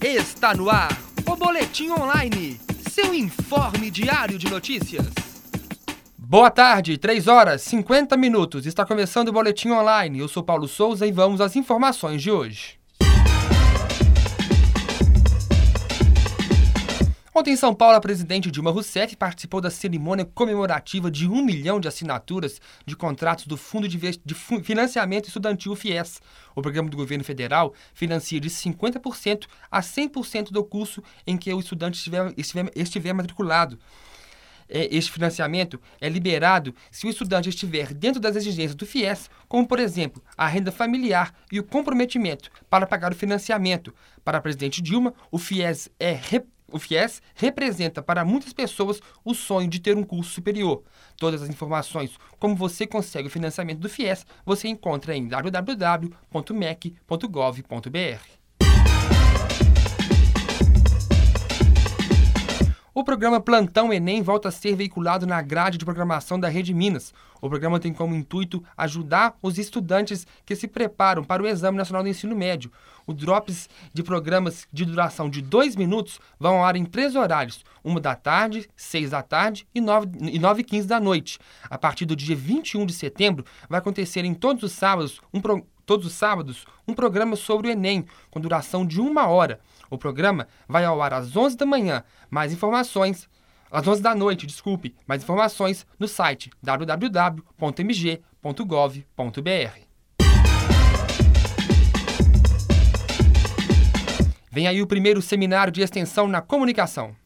Está no ar o Boletim Online, seu informe diário de notícias. Boa tarde, 3 horas 50 minutos. Está começando o Boletim Online. Eu sou Paulo Souza e vamos às informações de hoje. Ontem em São Paulo, a presidente Dilma Rousseff participou da cerimônia comemorativa de um milhão de assinaturas de contratos do Fundo de Financiamento Estudantil FIES. O programa do governo federal financia de 50% a 100% do curso em que o estudante estiver, estiver, estiver matriculado. É, este financiamento é liberado se o estudante estiver dentro das exigências do FIES, como, por exemplo, a renda familiar e o comprometimento para pagar o financiamento. Para a presidente Dilma, o FIES é o FIES representa para muitas pessoas o sonho de ter um curso superior. Todas as informações, como você consegue o financiamento do FIES, você encontra em www.mec.gov.br. O programa Plantão Enem volta a ser veiculado na grade de programação da Rede Minas. O programa tem como intuito ajudar os estudantes que se preparam para o Exame Nacional do Ensino Médio. Os drops de programas de duração de dois minutos vão ao ar em três horários: uma da tarde, seis da tarde e nove e nove quinze da noite. A partir do dia 21 de setembro, vai acontecer em todos os sábados um pro todos os sábados, um programa sobre o Enem, com duração de uma hora. O programa vai ao ar às 11 da manhã. Mais informações, às 11 da noite, desculpe. Mais informações no site www.mg.gov.br. Vem aí o primeiro seminário de extensão na comunicação.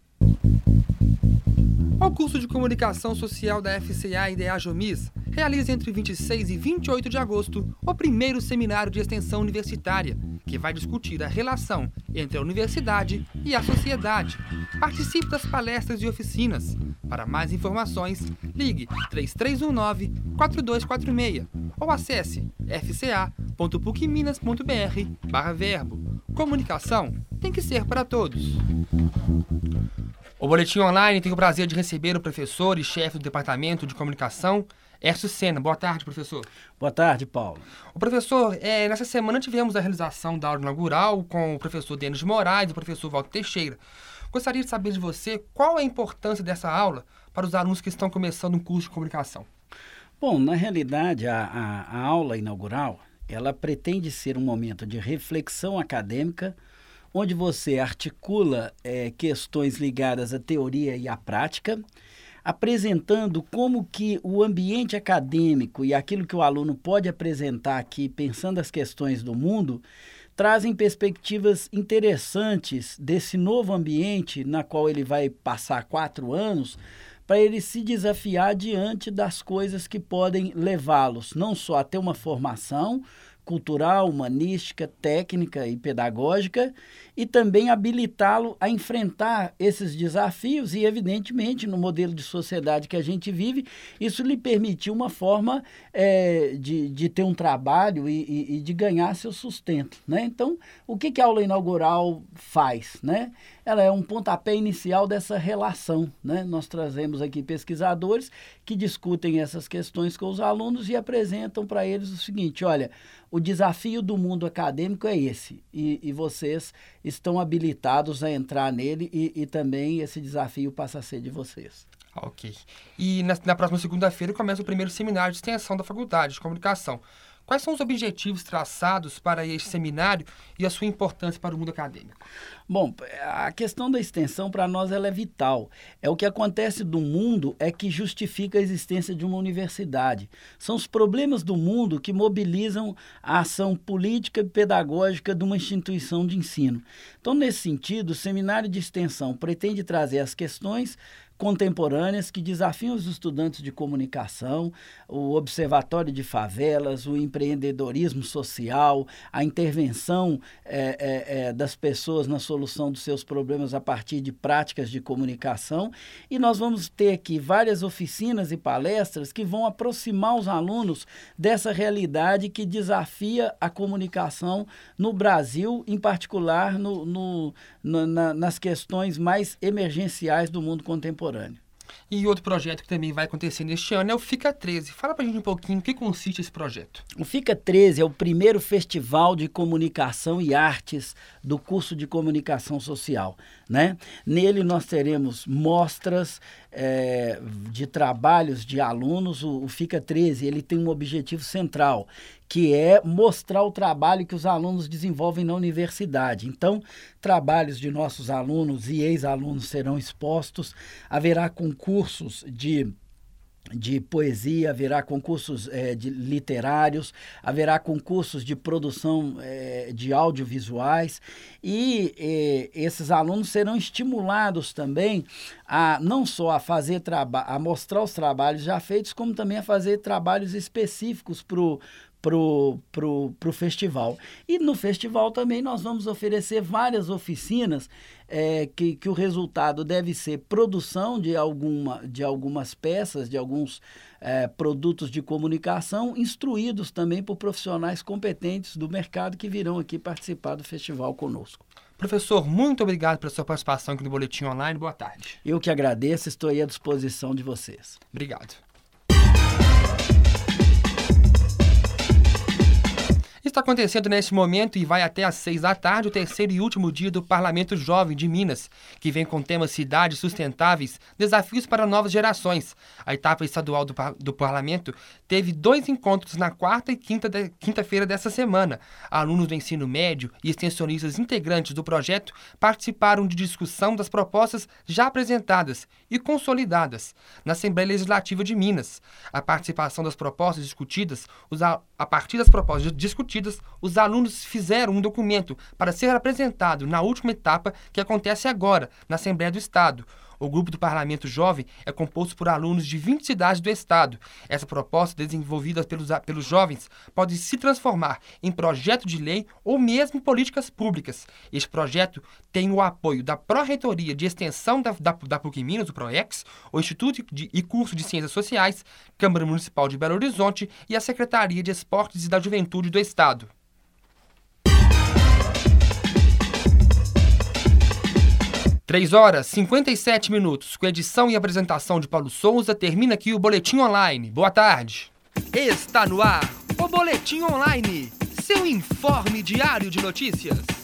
Curso de Comunicação Social da FCA e da Ajomis realiza entre 26 e 28 de agosto o primeiro seminário de extensão universitária, que vai discutir a relação entre a universidade e a sociedade. Participe das palestras e oficinas. Para mais informações, ligue 3319-4246 ou acesse fca.pucminas.br verbo. Comunicação tem que ser para todos. O Boletim Online tem o prazer de receber o professor e chefe do Departamento de Comunicação, Ércio Sena. Boa tarde, professor. Boa tarde, Paulo. O professor, é, nessa semana tivemos a realização da aula inaugural com o professor Denis de Moraes e o professor Walter Teixeira. Gostaria de saber de você qual é a importância dessa aula para os alunos que estão começando um curso de comunicação. Bom, na realidade, a, a, a aula inaugural, ela pretende ser um momento de reflexão acadêmica, onde você articula é, questões ligadas à teoria e à prática, apresentando como que o ambiente acadêmico e aquilo que o aluno pode apresentar aqui, pensando as questões do mundo, trazem perspectivas interessantes desse novo ambiente na qual ele vai passar quatro anos, para ele se desafiar diante das coisas que podem levá-los não só a ter uma formação, cultural, humanística, técnica e pedagógica e também habilitá-lo a enfrentar esses desafios e, evidentemente, no modelo de sociedade que a gente vive, isso lhe permitiu uma forma é, de, de ter um trabalho e, e, e, de ganhar seu sustento. Né? Então, o que, que a aula inaugural faz? Né? Ela é um pontapé inicial dessa relação. Né? Nós trazemos aqui pesquisadores que discutem essas questões com os alunos e apresentam para eles o seguinte: olha, o desafio do mundo acadêmico é esse, e, e vocês estão habilitados a entrar nele e, e também esse desafio passa a ser de vocês. Ok. E na, na próxima segunda-feira começa o primeiro seminário de extensão da Faculdade de Comunicação. Quais são os objetivos traçados para este seminário e a sua importância para o mundo acadêmico? Bom, a questão da extensão para nós ela é vital. É o que acontece do mundo é que justifica a existência de uma universidade. São os problemas do mundo que mobilizam a ação política e pedagógica de uma instituição de ensino. Então, nesse sentido, o seminário de extensão pretende trazer as questões contemporâneas que desafiam os estudantes de comunicação, o Observatório de Favelas, o empreendedorismo social, a intervenção é, é, das pessoas na solução dos seus problemas a partir de práticas de comunicação. E nós vamos ter aqui várias oficinas e palestras que vão aproximar os alunos dessa realidade que desafia a comunicação no Brasil, em particular no, no, no na, nas questões mais emergenciais do mundo contemporâneo contemporâneo. E outro projeto que também vai acontecer neste ano é o Fica 13. Fala pra gente um pouquinho o que consiste esse projeto. O Fica 13 é o primeiro festival de comunicação e artes do curso de comunicação social. Né? Nele nós teremos mostras é, de trabalhos de alunos. O, o Fica 13 ele tem um objetivo central, que é mostrar o trabalho que os alunos desenvolvem na universidade. Então, trabalhos de nossos alunos e ex-alunos serão expostos. Haverá concursos de de poesia, haverá concursos é, de literários, haverá concursos de produção é, de audiovisuais e é, esses alunos serão estimulados também a não só a fazer a mostrar os trabalhos já feitos, como também a fazer trabalhos específicos para pro, pro, pro festival. E no festival também nós vamos oferecer várias oficinas é, que, que o resultado deve ser produção de, alguma, de algumas peças, de alguns é, produtos de comunicação, instruídos também por profissionais competentes do mercado que virão aqui participar do festival conosco. Professor, muito obrigado pela sua participação aqui no Boletim Online. Boa tarde. Eu que agradeço, estou aí à disposição de vocês. Obrigado. Está acontecendo neste momento e vai até às seis da tarde o terceiro e último dia do Parlamento Jovem de Minas, que vem com temas cidades sustentáveis, desafios para novas gerações. A etapa estadual do, do Parlamento teve dois encontros na quarta e quinta de, quinta-feira dessa semana. Alunos do ensino médio e extensionistas integrantes do projeto participaram de discussão das propostas já apresentadas e consolidadas na Assembleia Legislativa de Minas. A participação das propostas discutidas, a partir das propostas discutidas, os alunos fizeram um documento para ser apresentado na última etapa que acontece agora, na Assembleia do Estado. O grupo do Parlamento Jovem é composto por alunos de 20 cidades do estado. Essa proposta, desenvolvida pelos, pelos jovens, pode se transformar em projeto de lei ou mesmo políticas públicas. Este projeto tem o apoio da Pró-Reitoria de Extensão da, da, da PUC Minas, o PROEX, o Instituto de, e Curso de Ciências Sociais, Câmara Municipal de Belo Horizonte e a Secretaria de Esportes e da Juventude do Estado. 3 horas 57 minutos, com edição e apresentação de Paulo Souza, termina aqui o Boletim Online. Boa tarde. Está no ar o Boletim Online, seu informe diário de notícias.